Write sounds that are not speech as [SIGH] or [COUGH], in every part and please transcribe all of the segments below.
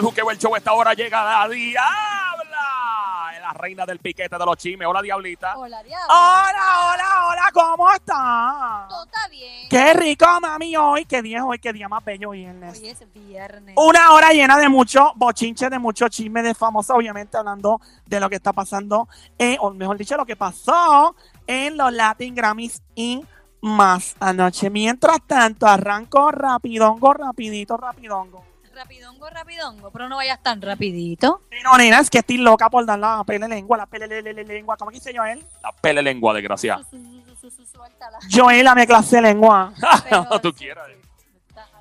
93.5 el Juqueo, el show. Esta hora llega la Diabla. La reina del piquete de los chimes. Hola, Diablita. Hola, diablo. Hola, hola, hola, ¿cómo estás? Todo está bien. Qué rico, mami, hoy. Qué día es hoy, qué día más bello viernes. Hoy es viernes. Una hora llena de mucho bochinche, de mucho chisme de famosa, obviamente hablando de lo que está pasando, eh, o mejor dicho, lo que pasó en los Latin Grammys y más anoche. Mientras tanto, arranco rapidongo, rapidito, rapidongo. Rapidongo, rapidongo. Pero no vayas tan rapidito. Pero, nena, es que estoy loca por dar la pele lengua, la pele le- le- le- lengua. ¿Cómo que dice Joel? La pele lengua, desgraciada. Su- su- su- su- su- Suéltala. Joel, dame clase de lengua. [LAUGHS] Pero No, tú quieras.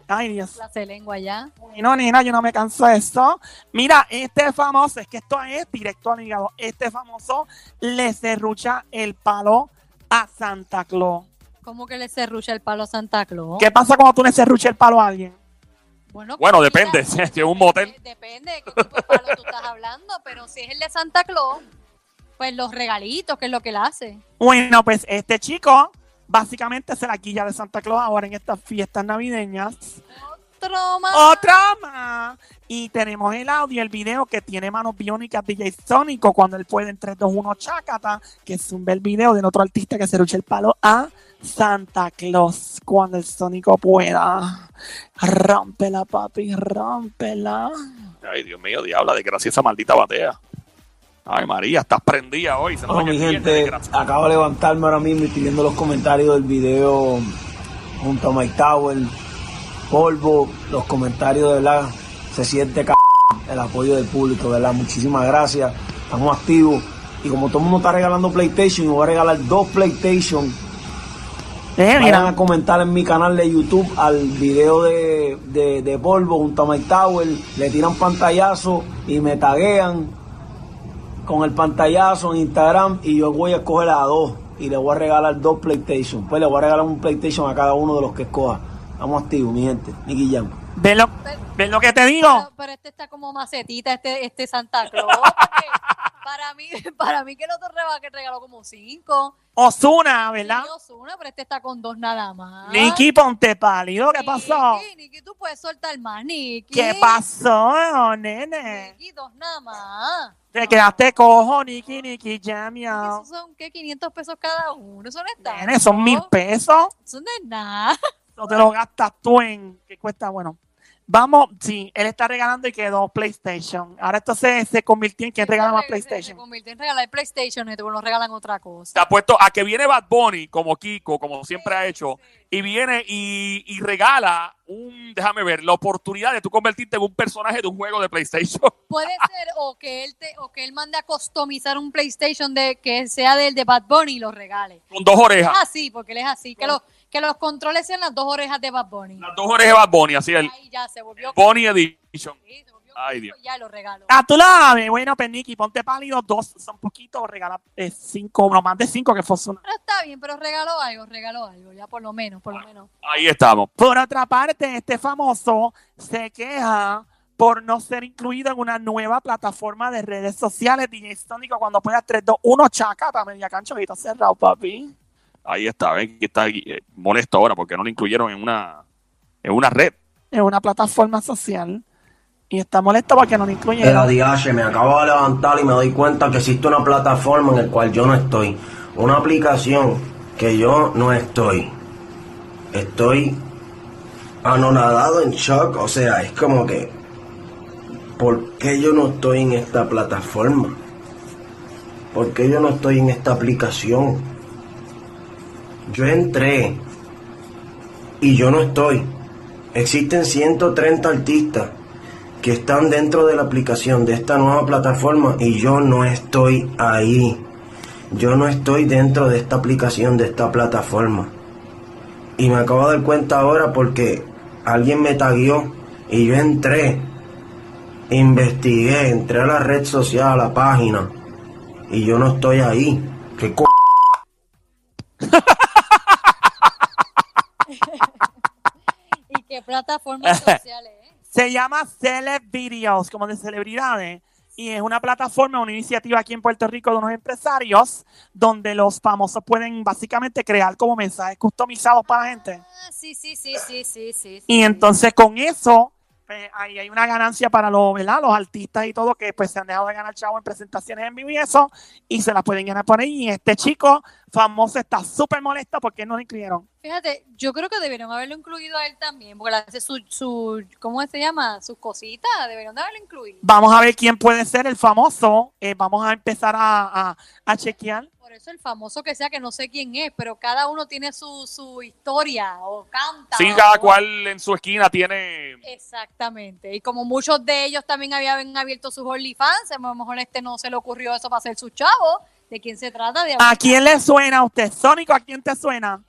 Ay, Dios. Clase de lengua ya. No, nena, yo no me canso de eso. Mira, este famoso, es que esto es directo al hígado. Este famoso le serrucha el palo a Santa Claus. ¿Cómo que le cerrucha el palo a Santa Claus? ¿Qué pasa cuando tú le serruchas el palo a alguien? Bueno, Bueno, depende. [LAUGHS] Si es un motel. de- Depende de qué tipo de palo tú estás hablando. Pero si es el de Santa Claus, pues los regalitos, que es lo que él hace. Bueno, pues este chico básicamente se la quilla de Santa Claus ahora en estas fiestas navideñas. Otro más. Otra más. Y tenemos el audio, el video que tiene manos biónicas DJ Sónico cuando él puede en 3, 2, 1 chacata, que es un bel video del otro artista que se lucha el palo a Santa Claus cuando el Sónico pueda. Rómpela, papi, rómpela. Ay, Dios mío, diabla, desgracia esa maldita batea. Ay, María, estás prendida hoy. Se nota Bueno, que mi gente, acabo de levantarme ahora mismo y estoy viendo los comentarios del video junto a Mike Tower, Polvo, los comentarios de verdad, se siente c el apoyo del público, de verdad, muchísimas gracias, estamos activos. Y como todo el mundo está regalando PlayStation, yo voy a regalar dos PlayStation, Eh, vayan a comentar en mi canal de YouTube al video de, de, de Polvo junto a Mike Tower, le tiran pantallazo y me taguean con el pantallazo en Instagram y yo voy a escoger a dos y le voy a regalar dos PlayStation. Pues le voy a regalar un PlayStation a cada uno de los que escoja. Estamos activos, mi gente. Nicky Jam. ¿ves lo, ves lo que te digo? Pero, pero este está como macetita, este, este Santa Claus. [LAUGHS] para mí, para mí que el otro que regaló como cinco. Osuna, ¿verdad? Sí, Ozuna, pero este está con dos nada más. Nicky, ponte pálido, ¿qué pasó? Nicky, Nicky, tú puedes soltar más, Nicky. ¿Qué pasó, nene? Nicky, dos nada más. Te quedaste cojo, Nicky, Nicky Jam, ya. Esos son, ¿qué? 500 pesos cada uno. Eso no está. Nene, son mil pesos. Eso no es nada. [LAUGHS] No te lo gastas tú en. ¿Qué cuesta? Bueno. Vamos, sí, él está regalando y quedó PlayStation. Ahora esto se, se convirtió en quien regala más Se- Se, se PlayStation. convirtió en regalar PlayStation y después nos regalan otra cosa. Te apuesto a que viene Bad Bunny, como Kiko, como siempre ha hecho, y viene y, y regala un, déjame ver, la oportunidad de tú convertirte en un personaje de un juego de PlayStation. [LAUGHS] Puede ser o que él te, o que él mande a customizar un PlayStation de que sea del de Bad Bunny y lo regale. Con dos orejas. Es así, porque él es así. Que los, que los controles sean las dos orejas de Bad Bunny. Las dos orejas de Bad Bunny, así el Ahí ya se volvió. Bunny Edition. Sí, se volvió Ay, Dios. Ya lo regalo. Ah, tú la. Bueno, pues Nicky, ponte pálido. Dos son poquitos. Regala eh, cinco, no más de cinco que fue una. Pero está bien, pero regaló algo, regaló algo. Ya por lo menos, por lo menos. Ahí estamos. Por otra parte, este famoso se queja por no ser incluido en una nueva plataforma de redes sociales. DJ Sónico, cuando pueda 3, 2, 1, chacata, media cancha, cerrado, papi. Ahí está, ven que está eh, molesto ahora porque no lo incluyeron en una, en una red. Es una plataforma social. Y está molesto porque no lo Era incluyeron. DH, me acabo de levantar y me doy cuenta que existe una plataforma en la cual yo no estoy. Una aplicación que yo no estoy. Estoy anonadado en shock. O sea, es como que. ¿Por qué yo no estoy en esta plataforma? ¿Por qué yo no estoy en esta aplicación? Yo entré y yo no estoy. Existen 130 artistas que están dentro de la aplicación de esta nueva plataforma y yo no estoy ahí. Yo no estoy dentro de esta aplicación, de esta plataforma. Y me acabo de dar cuenta ahora porque alguien me taguió y yo entré, investigué, entré a la red social, a la página y yo no estoy ahí. ¿Qué co [LAUGHS] ¿Y qué plataformas [LAUGHS] sociales, eh? Se llama Celeb Videos, como de celebridades. Y es una plataforma, una iniciativa aquí en Puerto Rico de unos empresarios donde los famosos pueden básicamente crear como mensajes customizados para la gente. Ah, sí, sí, sí, sí, sí, sí. Y sí. entonces con eso pues, ahí hay una ganancia para los, ¿verdad? los artistas y todo que pues se han dejado de ganar chavo en presentaciones en vivo y eso, y se las pueden ganar por ahí. Y este chico famoso está súper molesto porque no lo incluyeron. Fíjate, yo creo que debieron haberlo incluido a él también, porque le hace su, su, ¿cómo se llama? Sus cositas, deberían de haberlo incluido. Vamos a ver quién puede ser el famoso. Eh, vamos a empezar a, a, a chequear. Por eso el famoso que sea, que no sé quién es, pero cada uno tiene su, su historia o canta. Sí, o- cada cual en su esquina tiene. Exactamente. Y como muchos de ellos también habían abierto sus OnlyFans, a lo mejor este no se le ocurrió eso para hacer su chavo. ¿De quién se trata? De ¿A quién le suena a usted? Sónico, ¿a quién te suena?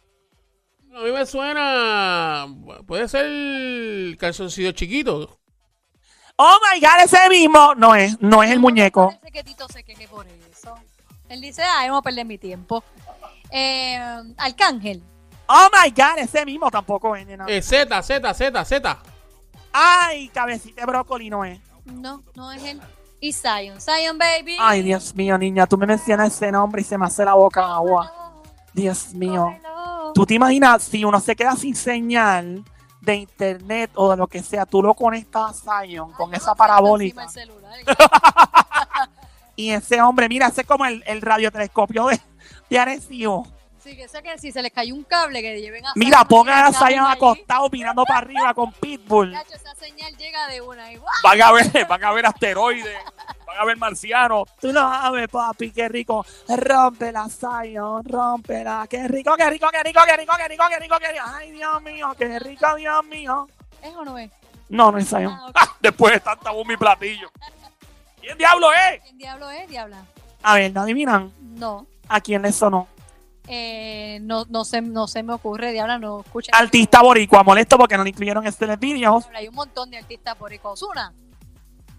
A mí me suena. Puede ser calzoncillo chiquito. Oh my God, ese mismo. No es, no es el muñeco. Parece que Tito se queje por eso. Él dice, ay, vamos a perder mi tiempo. Eh, Arcángel. Oh my God, ese mismo tampoco es, nena. Eh, Z, Z, Z, Z. Ay, cabecita de brócoli no es. No, no es él. Y Zion. Zion, baby. Ay, Dios mío, niña, tú me mencionas ese nombre y se me hace la boca agua. Dios mío. ¿Tú te imaginas si uno se queda sin señal de internet o de lo que sea, tú lo conectas a Zion con Ay, esa parabólica celular. [LAUGHS] y ese hombre, mira, ese es como el, el radiotelescopio de, de Arecibo. Sí, que sé que si se les cayó un cable que lleven a Mira, pongan a Zion acostado mirando para arriba con Pitbull. Chacho, esa señal llega de una y ¡guau! Van a ver, van a ver asteroides, van a ver marcianos. Tú no sabes, papi, qué rico. Rómpela, Zion, rómpela. Qué rico, qué rico, qué rico, qué rico, qué rico, qué rico, qué rico. Ay, Dios mío, qué rico, Dios mío. ¿Es o no es? No, no es Zion. Ah. ¡Ah! [LAUGHS] Después de tanta bomba y platillo. ¿Quién diablo es? ¿Quién diablo es? Diabla. A ver, ¿no adivinan No. a quién le sonó? Eh, no, no, se, no se me ocurre, Diabla, no escucha. Artista boricua, molesto porque no le incluyeron este en el video. Hay un montón de artistas por ahí. Ozuna.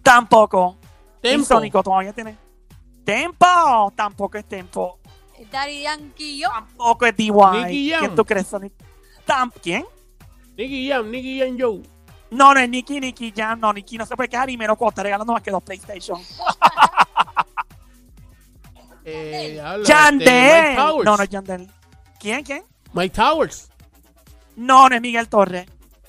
Tampoco. Tempo. Sónico todavía tiene. Tempo. Tampoco es Tempo. Daddy Yankee yo. Tampoco es DY. ¿Quién tú crees, Sonic? Tam- ¿Quién? Nicky Jam, Nicky Jam Joe. No, no es Nicky, Nicky Jam. No, Nicky no se puede quejar y menos cuando está regalando más que dos PlayStation. [LAUGHS] Eh, este, Yandel. Towers. No, no es Yandel. ¿Quién, quién? Mike Towers. No, no es Miguel Torres.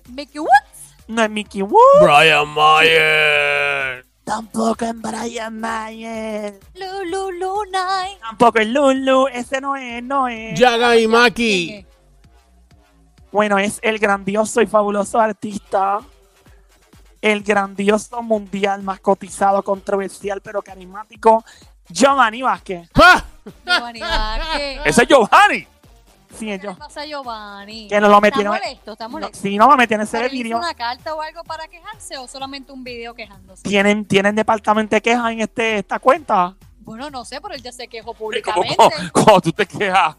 Mickey Woods. No es Mickey Woo. Brian Mayer. Tampoco es Brian Mayer. Lulu Lunay. Tampoco es Lulu. Ese no es, no es. Yaga y ¿Quién Maki. Bueno, es el grandioso y fabuloso artista, el grandioso mundial más cotizado, controversial, pero carismático, Giovanni Vázquez. ¡Ah! Giovanni Vázquez. Ese es Giovanni. Sí, ¿Qué yo. le pasa a Giovanni? Que no lo metieron. Está molesto, está No, molesto. sí, no me metieron en ese ¿Pero hizo video. una carta o algo para quejarse o solamente un video quejándose? Tienen, tienen departamento de quejas en este, esta cuenta. Bueno, no sé, pero él ya se quejó Es como públicamente. [LAUGHS] cuando tú te quejas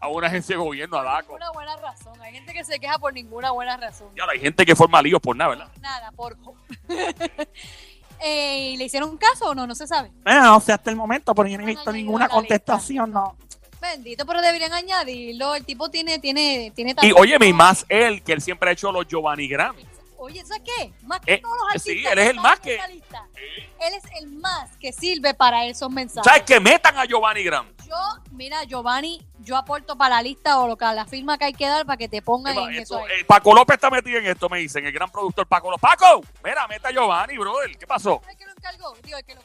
a una agencia de gobierno, a DACO. Por una buena razón. Hay gente que se queja por ninguna buena razón. Y ahora hay gente que forma líos por nada, ¿verdad? Nada, por... eh, ¿Le hicieron un caso o no? No se sabe. Bueno, no sé hasta el momento, porque yo no he No visto ninguna contestación, no. Bendito, pero deberían añadirlo. El tipo tiene, tiene, tiene Y óyeme, y más él, que él siempre ha hecho los Giovanni Grammy. Oye, ¿sabes qué? Más que Eh, todos los artistas. sí, él es el más que- Él es el más que sirve para esos mensajes. ¿Sabes que metan a Giovanni Grammy? Yo, mira, Giovanni, yo aporto para la lista o lo que, la firma que hay que dar para que te pongan en Esto, eso. ahí. eh, Paco López está metido en esto, me dicen, el gran productor Paco López. Paco, mira, meta a Giovanni, brother. ¿Qué pasó? El que lo encargó, que lo.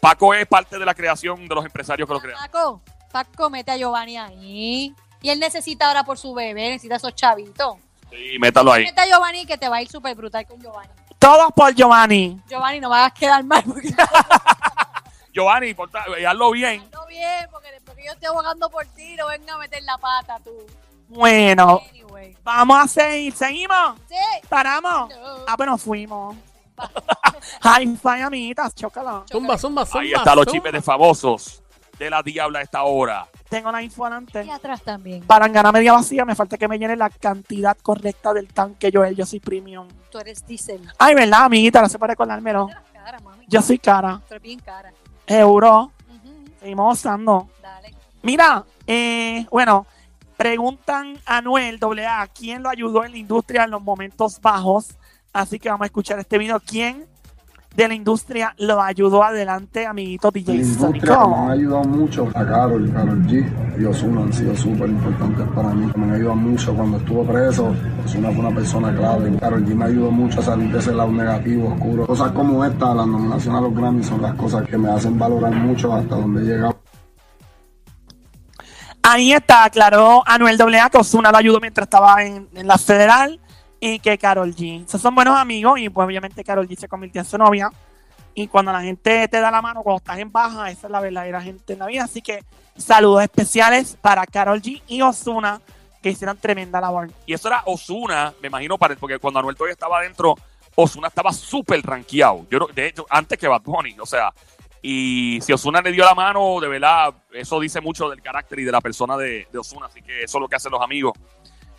Paco es parte de la creación de los empresarios que lo crean. Paco, Paco, mete a Giovanni ahí. Y él necesita ahora por su bebé, necesita esos chavitos. Sí, métalo ahí. Mete a Giovanni que te va a ir súper brutal con Giovanni. Todos por Giovanni. Giovanni, no vas a quedar mal porque [LAUGHS] Giovanni, porta- eh, hazlo bien. no bien, porque después que yo estoy abogando por ti, no venga a meter la pata tú. Bueno, Anyway. vamos a seguir. ¿Seguimos? Sí. ¿Paramos? No. Ah, pero fuimos. High [LAUGHS] five, amiguitas, chócala. Zumba, zumba, zumba. Ahí están los chismes de famosos de la diabla a esta hora. Tengo la info adelante. Y atrás también. Para ganar media vacía me falta que me llene la cantidad correcta del tanque Joel. Yo soy premium. Tú eres diésel. Ay, ¿verdad, amiguita? No sé para recordármelo. Cara, mami. Yo soy cara. Tú eres bien cara. Euro. Ujú, Seguimos usando. Dale. Mira, eh, bueno, preguntan a Noel AA, ¿quién lo ayudó en la industria en los momentos bajos? Así que vamos a escuchar este video. ¿Quién de la industria lo ayudó adelante, amiguito La DJ industria que me han ayudado mucho, a Carol, Carol G y Osuna han sido súper importantes para mí. Me han ayudado mucho cuando estuvo preso. Osuna fue una persona clave. Carol G me ayudó mucho a salir de ese lado negativo, oscuro. Cosas como esta, las nominaciones a los Grammy, son las cosas que me hacen valorar mucho hasta donde he llegado. Ahí está, aclaró Anuel AA que Osuna lo ayudó mientras estaba en, en la federal y que Carol G. Esos son buenos amigos y pues obviamente Carol G se convirtió en su novia. Y cuando la gente te da la mano, cuando estás en baja, esa es la verdadera gente en la vida. Así que saludos especiales para Carol G y Osuna que hicieron tremenda labor. Y eso era Osuna, me imagino, porque cuando Anuel todavía estaba adentro, Osuna estaba súper rankeado. Yo, de hecho, antes que Bad Bunny, o sea, y si Osuna le dio la mano, de verdad, eso dice mucho del carácter y de la persona de Osuna. Así que eso es lo que hacen los amigos.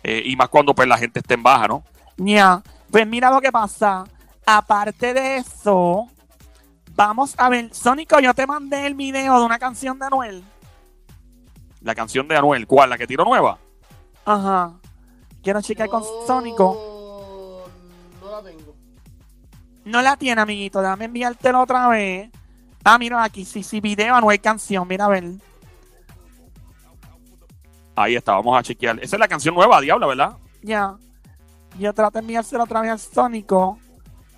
Eh, y más cuando pues la gente esté en baja, ¿no? Ya, pues mira lo que pasa. Aparte de eso, vamos a ver. Sónico, yo te mandé el video de una canción de Anuel. La canción de Anuel, ¿cuál? ¿La que tiró nueva? Ajá. Quiero checar con Sónico. No la tengo. No la tiene, amiguito. Déjame enviártelo otra vez. Ah, mira aquí. Sí, sí, video, Anuel canción. Mira a ver. Ahí está, vamos a chequear. Esa es la canción nueva, Diabla, ¿verdad? Ya. Yo trato de enviárselo otra vez al Sónico.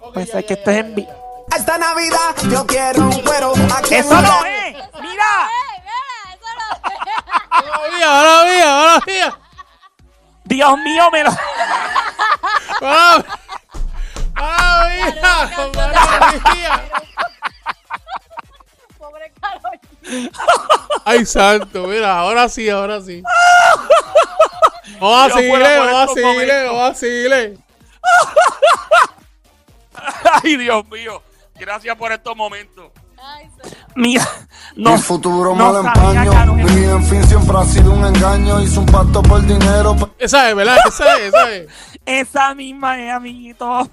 Ok, Pues ya, es que ya, esto es ya, en vi- ya, ya. Esta Navidad yo quiero un cuero. Aquí ¡Eso no es! ¡Mira! [LAUGHS] ¡Ey, mira! Eso no. Dios mío, me lo. Ahora mía. Pobre Carol. Ay, santo, mira, ahora sí, ahora sí. Vamos a Yo seguirle, puedo por vamos a momentos. vamos a seguirle. Ay, Dios mío. Gracias por estos momentos. Ay. Mira. No, Mi futuro no mal empaño. Mi vida en fin siempre ha sido un engaño. Hice un pacto por dinero. Esa es, ¿verdad? Esa es, esa es. [LAUGHS] Esa misma es, amiguito.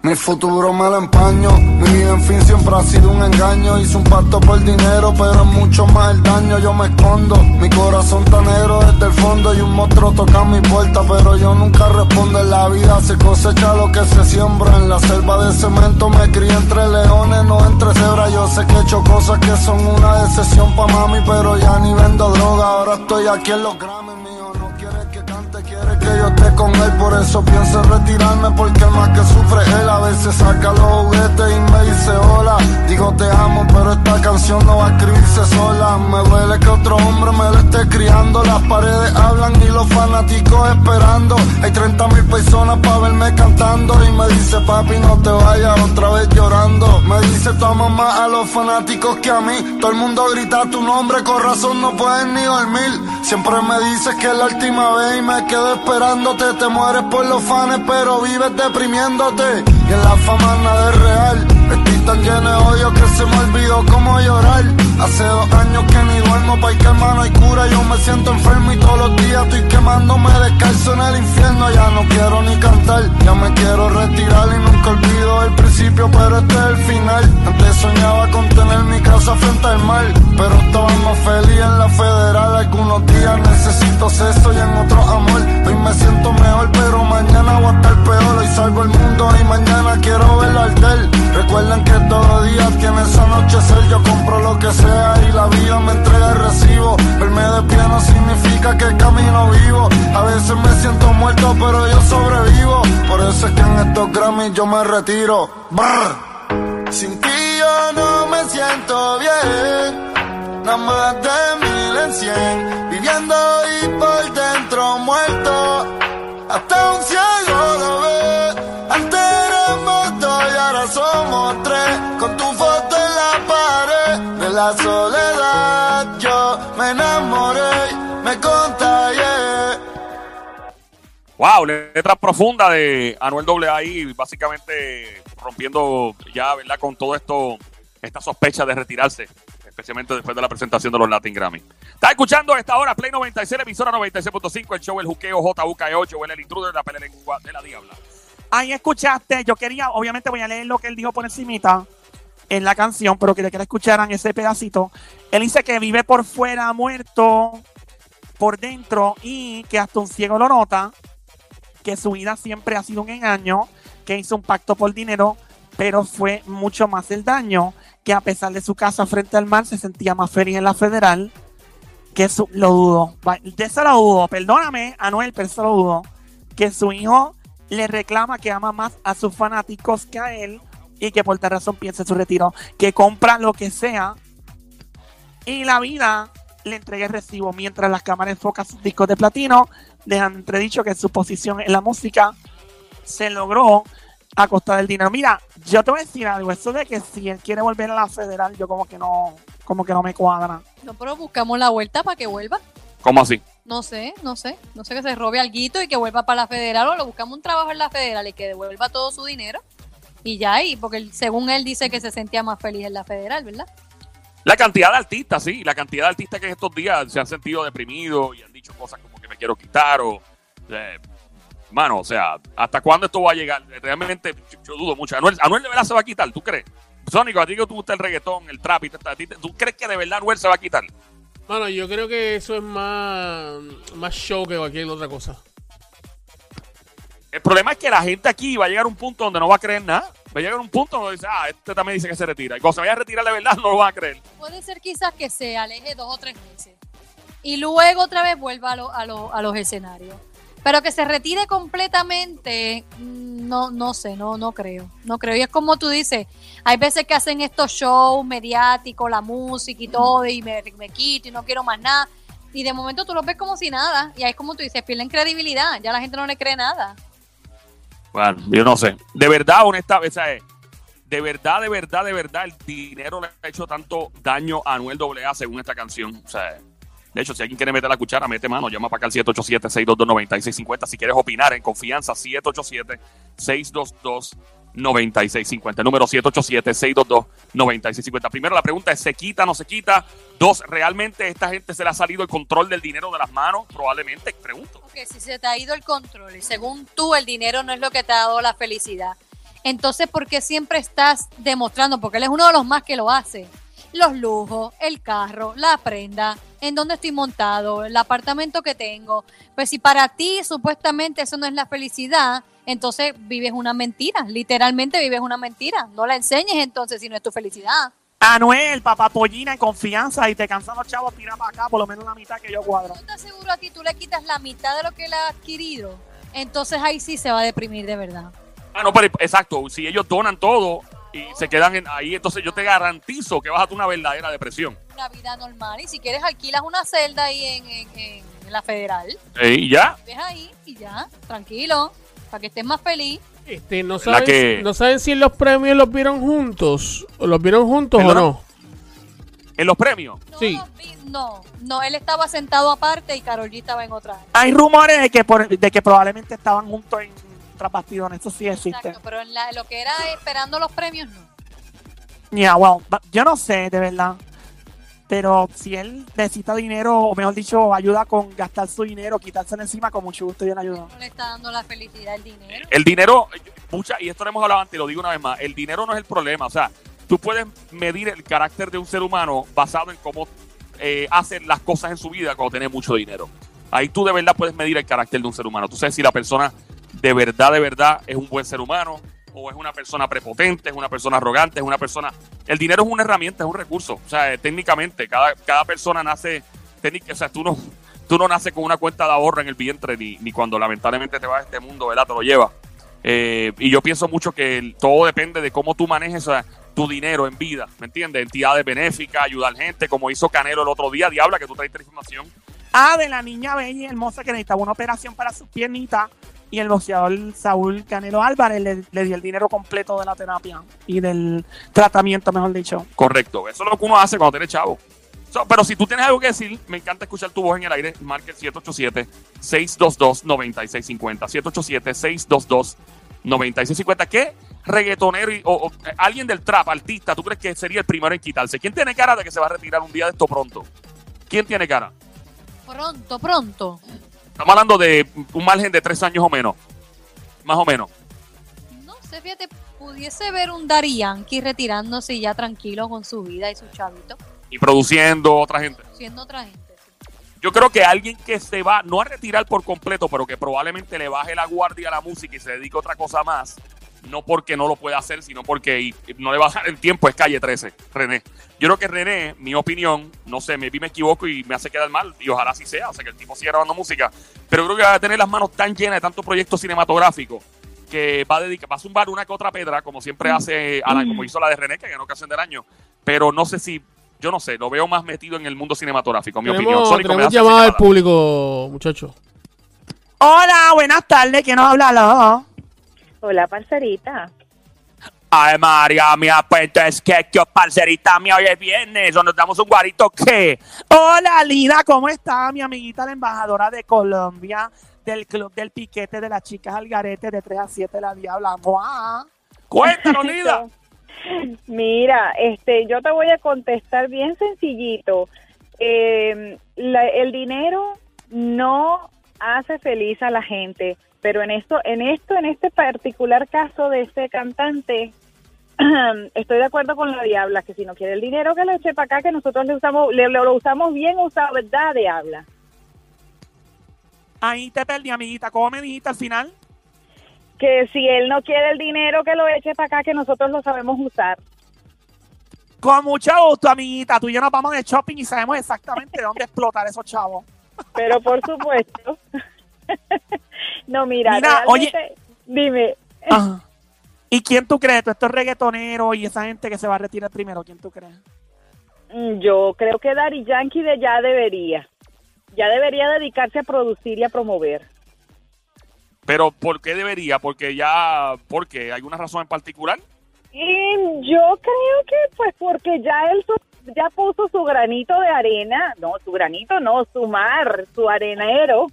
Mi futuro me lo empaño. Mi vida en fin siempre ha sido un engaño. Hice un pacto por dinero, pero mucho más el daño. Yo me escondo. Mi corazón tan negro desde el fondo. Y un monstruo toca mi puerta, pero yo nunca respondo. En la vida se cosecha lo que se siembra. En la selva de cemento me crié entre leones, no entre cebras. Yo sé que he hecho cosas que son una decepción pa' mami, pero ya ni vendo droga. Ahora estoy aquí en los Grammys que yo esté con él. Por eso pienso en retirarme, porque más que sufre él. A veces saca los juguetes y me dice hola. Digo te amo, pero esta canción no va a escribirse sola. Me duele que otro hombre me lo esté criando. Las paredes hablan y los fanáticos esperando. Hay 30 mil personas para verme cantando. Y me dice papi, no te vayas otra vez llorando. Me dice amo más a los fanáticos que a mí. Todo el mundo grita tu nombre, con razón no puedes ni dormir. Siempre me dices que es la última vez y me quedo esperándote. Te mueres por los fans, pero vives deprimiéndote. Y en la fama nada es real. Estoy tan lleno de odio que se me olvidó cómo llorar. Hace dos años que ni duermo, pa' que hermano hay cura. Yo me siento enfermo y todos los días estoy quemándome descalzo en el infierno. Ya no quiero ni cantar, ya me quiero retirar y nunca olvido el principio, pero este es el final. Antes soñaba con tener mi casa frente al mar, pero estaba más feliz en la federal. Algunos días necesito sexo y en otros amor. Hoy me siento mejor, pero mañana voy a estar peor. Hoy salvo el mundo y mañana quiero ver arder. Recuerden que todo día tiene su anochecer. Yo compro lo que sea y la vida me entrega el recibo. Verme de pie no significa que camino vivo. A veces me siento muerto, pero yo sobrevivo. Por eso es que en estos Grammys yo me retiro. Sin ti yo no me siento bien. Nada más de mil en cien. Viviendo y por dentro muerto. Hasta un ciego la soledad yo me enamoré. Me contagié. Wow, letra profunda de Anuel AA ahí, básicamente rompiendo ya, ¿verdad? Con todo esto, esta sospecha de retirarse, especialmente después de la presentación de los Latin Grammy. Está escuchando a esta hora Play 96, emisora 96.5, el show El Juqueo, JUK8, o el intruder de la pelea de la diabla. Ahí escuchaste, yo quería, obviamente voy a leer lo que él dijo por encimita en la canción, pero quería que la escucharan ese pedacito. Él dice que vive por fuera muerto, por dentro, y que hasta un ciego lo nota, que su vida siempre ha sido un engaño, que hizo un pacto por dinero, pero fue mucho más el daño que a pesar de su casa frente al mar se sentía más feliz en la federal que su, lo dudo, de eso lo dudo, perdóname Anuel, pero eso lo dudo, que su hijo le reclama que ama más a sus fanáticos que a él y que por tal razón piensa en su retiro, que compra lo que sea y la vida le entrega el recibo mientras las cámaras enfocan sus discos de platino, dejan entredicho que su posición en la música se logró a costa del dinero. Mira, yo te voy a decir algo, eso de que si él quiere volver a la federal, yo como que no, como que no me cuadra. No, pero buscamos la vuelta para que vuelva. ¿Cómo así? No sé, no sé. No sé que se robe alguito y que vuelva para la federal o lo buscamos un trabajo en la federal y que devuelva todo su dinero. Y ya ahí, porque él- según él dice que se sentía más feliz en la federal, ¿verdad? La cantidad de artistas, sí, la cantidad de artistas que en estos días se han sentido deprimidos y han dicho cosas como que me quiero quitar o... eh, mano, o sea, ¿hasta cuándo esto va a llegar? Realmente yo, yo dudo mucho. Anuel, Anuel de verdad se va a quitar, ¿tú crees? Sónico, a ti que te gusta el reggaetón, el trap, y te- a ti te- ¿tú crees que de verdad Anuel se va a quitar? Bueno, yo creo que eso es más, más show que cualquier otra cosa. El problema es que la gente aquí va a llegar a un punto donde no va a creer nada. Va a llegar a un punto donde dice, ah, este también dice que se retira. Y cuando se vaya a retirar de verdad, [LAUGHS] no lo van a creer. Puede ser quizás que se aleje dos o tres meses y luego otra vez vuelva a, lo- a, lo- a los escenarios. Pero que se retire completamente, mm, no, no sé, no, no creo. No creo. Y es como tú dices, hay veces que hacen estos shows mediáticos, la música y todo, y me, me quito y no quiero más nada. Y de momento tú los ves como si nada. Y ahí es como tú dices, pierden credibilidad. Ya la gente no le cree nada. Bueno, yo no sé. De verdad, honestamente, eh, de verdad, de verdad, de verdad, el dinero le ha hecho tanto daño a Anuel AA según esta canción. O sea, de hecho, si alguien quiere meter la cuchara, mete mano, llama para acá al 787-622-9650. Si quieres opinar en confianza, 787-622-9650. El número 787-622-9650. Primero, la pregunta es: ¿se quita, no se quita? Dos, ¿realmente esta gente se le ha salido el control del dinero de las manos? Probablemente, pregunto. Porque si se te ha ido el control y según tú el dinero no es lo que te ha dado la felicidad, entonces ¿por qué siempre estás demostrando? Porque él es uno de los más que lo hace. Los lujos, el carro, la prenda, en dónde estoy montado, el apartamento que tengo. Pues si para ti supuestamente eso no es la felicidad, entonces vives una mentira. Literalmente vives una mentira. No la enseñes entonces si no es tu felicidad. Anuel, papá pollina en confianza y te cansan los chavos, tira para acá por lo menos la mitad que yo cuadro. ¿No te aseguro a ti tú le quitas la mitad de lo que él ha adquirido? Entonces ahí sí se va a deprimir de verdad. Ah, no, pero exacto. Si ellos donan todo y se quedan en- ahí, entonces yo te garantizo que vas a tener una verdadera depresión. una vida normal y si quieres alquilas una celda ahí en, en- en- en la federal, y ya. ves ahí y ya, tranquilo, para que estés más feliz. Este, no ¿Verdad saben, que- no saben si en los premios los vieron juntos. ¿O los vieron juntos o no? En los premios. No, Sí. los vi- no, no, él estaba sentado aparte y Karol G estaba en otra. Hay rumores de que, por- de que probablemente estaban juntos en tras bastidores, eso sí existe. Exacto, pero en la- lo que era esperando los premios no. Yeah, well, ba- yo no sé, de verdad. Pero si él necesita dinero, o mejor dicho, ayuda con gastar su dinero, quitárselo encima, con mucho gusto yo le ayudo. No le está dando la felicidad el dinero. El dinero, mucha, y esto lo hemos hablado antes, lo digo una vez más, el dinero no es el problema. O sea, tú puedes medir el carácter de un ser humano basado en cómo eh, hace las cosas en su vida cuando tiene mucho dinero. Ahí tú de verdad puedes medir el carácter de un ser humano. Tú sabes si la persona de verdad, de verdad es un buen ser humano o es una persona prepotente, es una persona arrogante, es una persona... El dinero es una herramienta, es un recurso. O sea, eh, técnicamente, cada, cada persona nace... O sea, tú no, tú no naces con una cuenta de ahorro en el vientre ni, ni cuando lamentablemente te vas a este mundo, ¿verdad? Te lo llevas. Eh, y yo pienso mucho que todo depende de cómo tú manejes tu dinero en vida, ¿me entiendes? Entidades benéficas, ayudar gente, como hizo Canelo el otro día. Diabla, que tú traes información. Ah, de la niña bella hermosa que necesitaba una operación para sus piernitas. Y el boxeador Saúl Canelo Álvarez le, le dio el dinero completo de la terapia y del tratamiento, mejor dicho. Correcto. Eso es lo que uno hace cuando tiene chavo. So, pero si tú tienes algo que decir, me encanta escuchar tu voz en el aire. Marque el 787-622-9650. 787-622-9650. ¿Qué reggaetonero y- o, o, alguien del trap, artista, tú crees que sería el primero en quitarse? ¿Quién tiene cara de que se va a retirar un día de esto pronto? ¿Quién tiene cara? Pronto, pronto. Estamos hablando de un margen de tres años o menos. Más o menos. No sé, fíjate, pudiese ver un Daddy Yankee retirándose ya tranquilo con su vida y su chavito, Y produciendo otra gente. siendo otra gente. Yo creo que alguien que se va, no a retirar por completo, pero que probablemente le baje la guardia a la música y se dedique a otra cosa más, no porque no lo pueda hacer, sino porque y- y no le va a dar el tiempo, es calle 13, René. Yo creo que René, mi opinión, no sé, me vi me equivoco y me hace quedar mal, y ojalá así sea, o sea, que el tipo siga grabando música, pero creo que va a tener las manos tan llenas de tantos proyectos cinematográficos que va a dedicar, va a zumbar una que otra pedra, como siempre hace Alan, como hizo la de René, que ganó ocasión del año, pero no sé si, yo no sé, lo veo más metido en el mundo cinematográfico, mi opinión. Tenemos, Sónico, llamada del público, muchachos. Hola, buenas tardes. ¿Quién nos habla? Hola, parcerita. Ay, María mía, pues es que yo, parcerita mía, hoy es viernes, o nos damos un guarito, ¿qué? Hola, Lina, ¿cómo está mi amiguita, la embajadora de Colombia del Club del Piquete de las Chicas Algarete de 3 a 7, la Diabla? ¡Mua! Cuéntanos, [LAUGHS] Lida. Mira, este, yo te voy a contestar bien sencillito. Eh, la- el dinero no hace feliz a la gente, pero en esto, en esto, en este particular caso de este cantante, [CLEARS THROAT] estoy de acuerdo con la diabla que si no quiere el dinero que lo eche para acá, que nosotros le usamos, le, lo usamos bien usado, ¿verdad, diabla? Ahí te perdí, amiguita. ¿Cómo me dijiste al final? Que si él no quiere el dinero que lo eche para acá, que nosotros lo sabemos usar. Con mucho gusto, amiguita. Tú y yo nos vamos de shopping y sabemos exactamente dónde [LAUGHS] explotar esos chavos. Pero por supuesto. [LAUGHS] [LAUGHS] no, mira, Mira, realmente- dime. Ajá. ¿Y quién tú crees? Tú estos reggaetoneros y esa gente que se va a retirar primero, ¿quién tú crees? Mm, Yo creo que Daddy Yankee de ya debería. Ya debería dedicarse a producir y a promover. Pero, ¿por qué debería? Porque ya, ¿por qué? ¿Hay alguna razón en particular? Y yo creo que pues porque ya él ya puso su granito de arena, no, su granito no, su mar, su arenero,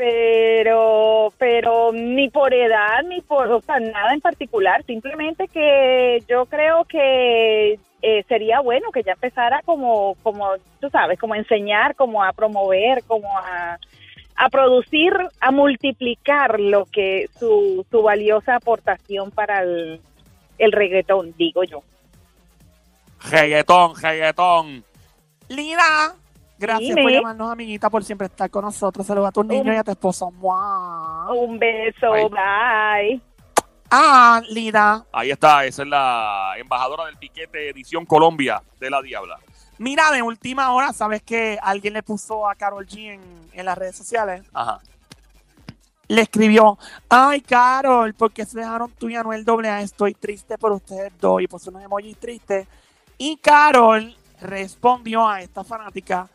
pero pero ni por edad ni por o sea, nada en particular, simplemente que yo creo que eh, sería bueno que ya empezara como como tú sabes, como a enseñar, como a promover, como a a producir, a multiplicar lo que su, su valiosa aportación para el, el reggaetón, digo yo. Reggaetón, reggaetón. Lina, gracias Dime. por llamarnos, amiguita, por siempre estar con nosotros. Saluda a tus niños Un- y a tu esposo. ¡Mua! Un beso, bye. Ah, Lina. Ahí está, esa es la embajadora del piquete edición Colombia de la Diabla. Mira, de última hora, ¿sabes que alguien le puso a Carol G en, en las redes sociales? Ajá. Le escribió, ay, Carol, ¿por qué se dejaron tú y Anuel AA? Estoy triste por ustedes dos. Y puso unos emojis tristes. Y Carol respondió a esta fanática,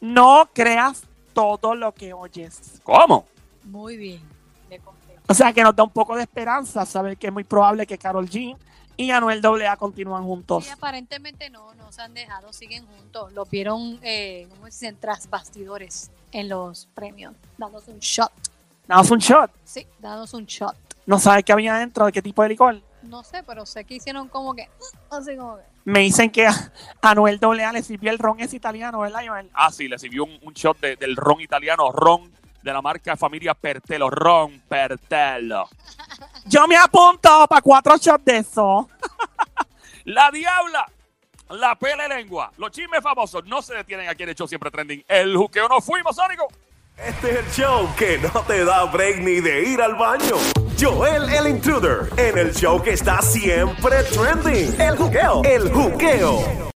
no creas todo lo que oyes. ¿Cómo? Muy bien. Le conté. O sea, que nos da un poco de esperanza saber que es muy probable que Carol G y Anuel AA continúan juntos. Y aparentemente no, no se han dejado, siguen juntos. Los vieron, eh, ¿cómo se dicen? Tras bastidores en los premios, dándose un shot. Damos un shot. Sí, dándose un shot. No sabes qué había dentro, de qué tipo de licor. No sé, pero sé que hicieron como que, así como que. Me dicen que a Anuel AA le sirvió el ron es italiano, ¿verdad, Joel? Ah, sí, le sirvió un, un shot de- del ron italiano, ron de la marca familia Pertelo, ron Pertelo. Yo me apunto para cuatro shots de eso. [LAUGHS] La Diabla, la pele lengua, los chismes famosos no se detienen aquí en el show siempre trending. El juqueo no fuimos, Sónico. Este es el show que no te da break ni de ir al baño. Joel el Intruder en el show que está siempre trending. El juqueo. El juqueo.